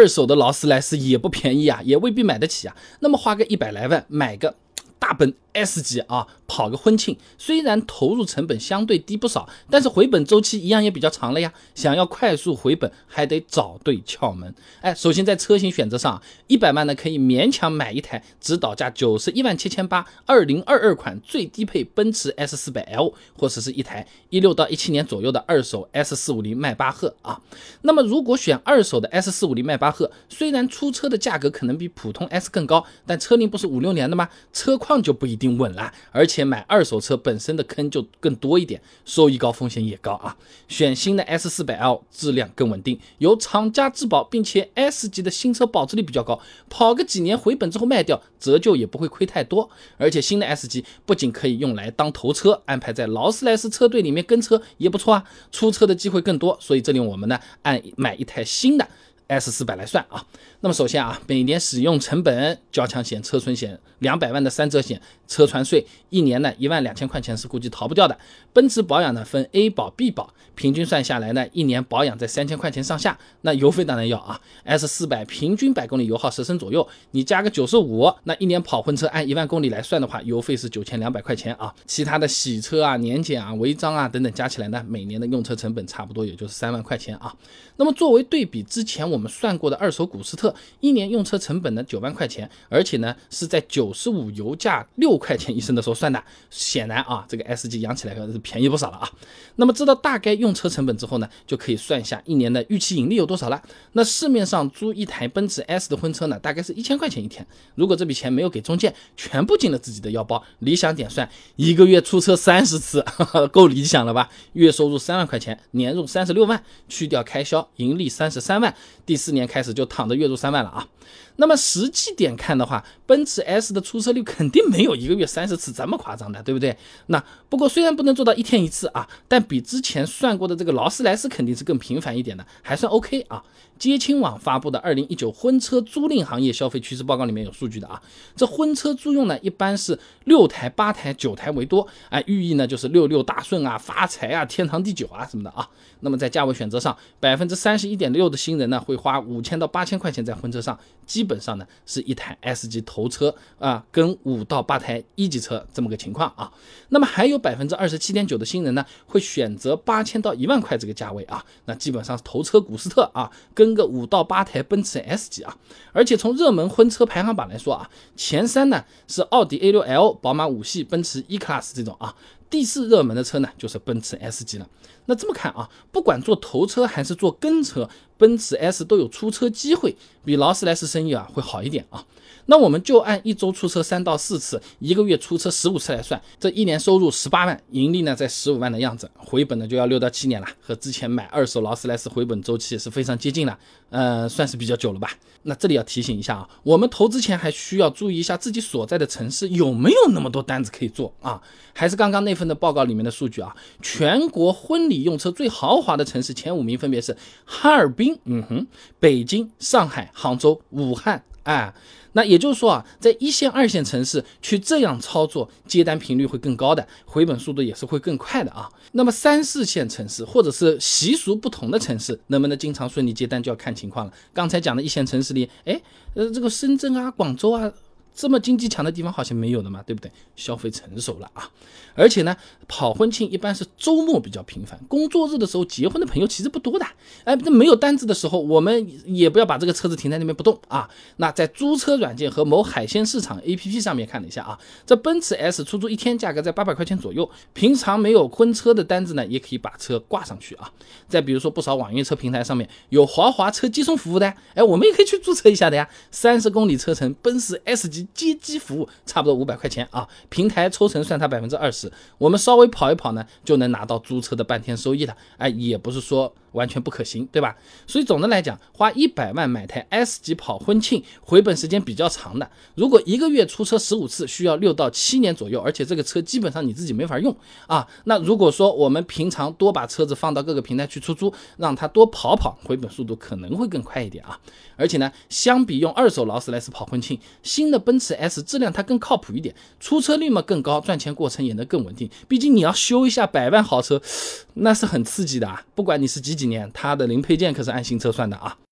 二手的劳斯莱斯也不便宜啊，也未必买得起啊。那么花个一百来万买个大奔。S 级啊，跑个婚庆，虽然投入成本相对低不少，但是回本周期一样也比较长了呀。想要快速回本，还得找对窍门。哎，首先在车型选择上，一百万呢可以勉强买一台指导价九十一万七千八，二零二二款最低配奔驰 S 四百 L，或者是一台一六到一七年左右的二手 S 四五零迈巴赫啊。那么如果选二手的 S 四五零迈巴赫，虽然出车的价格可能比普通 S 更高，但车龄不是五六年的吗？车况就不一。定稳了，而且买二手车本身的坑就更多一点，收益高，风险也高啊。选新的 S 四百 L，质量更稳定，由厂家质保，并且 S 级的新车保值率比较高，跑个几年回本之后卖掉，折旧也不会亏太多。而且新的 S 级不仅可以用来当头车，安排在劳斯莱斯车队里面跟车也不错啊，出车的机会更多。所以这里我们呢，按买一台新的。S 四百来算啊，那么首先啊，每年使用成本、交强险、车损险两百万的三者险、车船税，一年呢一万两千块钱是估计逃不掉的。奔驰保养呢分 A 保、B 保，平均算下来呢，一年保养在三千块钱上下。那油费当然要啊，S 四百平均百公里油耗十升左右，你加个九十五，那一年跑婚车按一万公里来算的话，油费是九千两百块钱啊。其他的洗车啊、年检啊、违章啊等等加起来呢，每年的用车成本差不多也就是三万块钱啊。那么作为对比之前我。我们算过的二手古斯特一年用车成本呢九万块钱，而且呢是在九十五油价六块钱一升的时候算的。显然啊，这个 S 级养起来可是便宜不少了啊。那么知道大概用车成本之后呢，就可以算一下一年的预期盈利有多少了。那市面上租一台奔驰 S 的婚车呢，大概是一千块钱一天。如果这笔钱没有给中介，全部进了自己的腰包，理想点算一个月出车三十次，够理想了吧？月收入三万块钱，年入三十六万，去掉开销，盈利三十三万。第四年开始就躺着月入三万了啊。那么实际点看的话，奔驰 S 的出车率肯定没有一个月三十次这么夸张的，对不对？那不过虽然不能做到一天一次啊，但比之前算过的这个劳斯莱斯肯定是更频繁一点的，还算 OK 啊。接亲网发布的二零一九婚车租赁行业消费趋势报告里面有数据的啊。这婚车租用呢，一般是六台、八台、九台为多，哎，寓意呢就是六六大顺啊、发财啊、天长地久啊什么的啊。那么在价位选择上，百分之三十一点六的新人呢会花五千到八千块钱在婚车上，基本上呢是一台 S 级头车啊，跟五到八台一级车这么个情况啊。那么还有百分之二十七点九的新人呢会选择八千到一万块这个价位啊，那基本上是头车古斯特啊，跟个五到八台奔驰 S 级啊。而且从热门婚车排行榜来说啊，前三呢是奥迪 A6L、宝马五系、奔驰 E-Class 这种啊。第四热门的车呢，就是奔驰 S 级了。那这么看啊，不管做头车还是做跟车，奔驰 S 都有出车机会，比劳斯莱斯生意啊会好一点啊。那我们就按一周出车三到四次，一个月出车十五次来算，这一年收入十八万，盈利呢在十五万的样子，回本呢就要六到七年了，和之前买二手劳斯莱斯回本周期是非常接近了，呃，算是比较久了吧。那这里要提醒一下啊，我们投资前还需要注意一下自己所在的城市有没有那么多单子可以做啊。还是刚刚那份的报告里面的数据啊，全国婚礼用车最豪华的城市前五名分别是哈尔滨，嗯哼，北京、上海、杭州、武汉。哎，那也就是说啊，在一线、二线城市去这样操作，接单频率会更高的，回本速度也是会更快的啊。那么三四线城市或者是习俗不同的城市，能不能经常顺利接单，就要看情况了。刚才讲的一线城市里，哎，呃，这个深圳啊、广州啊。这么经济强的地方好像没有的嘛，对不对？消费成熟了啊，而且呢，跑婚庆一般是周末比较频繁，工作日的时候结婚的朋友其实不多的。哎，那没有单子的时候，我们也不要把这个车子停在那边不动啊。那在租车软件和某海鲜市场 APP 上面看了一下啊，这奔驰 S 出租一天价格在八百块钱左右，平常没有婚车的单子呢，也可以把车挂上去啊。再比如说不少网约车平台上面有豪华车接送服务的，哎，我们也可以去注册一下的呀。三十公里车程，奔驰 S 级。接机服务差不多五百块钱啊，平台抽成算它百分之二十，我们稍微跑一跑呢，就能拿到租车的半天收益了。哎，也不是说。完全不可行，对吧？所以总的来讲，花一百万买台 S 级跑婚庆，回本时间比较长的。如果一个月出车十五次，需要六到七年左右，而且这个车基本上你自己没法用啊。那如果说我们平常多把车子放到各个平台去出租，让它多跑跑，回本速度可能会更快一点啊。而且呢，相比用二手劳斯莱斯跑婚庆，新的奔驰 S 质量它更靠谱一点，出车率嘛更高，赚钱过程也能更稳定。毕竟你要修一下百万豪车，那是很刺激的啊。不管你是几。几年，它的零配件可是按新车算的啊。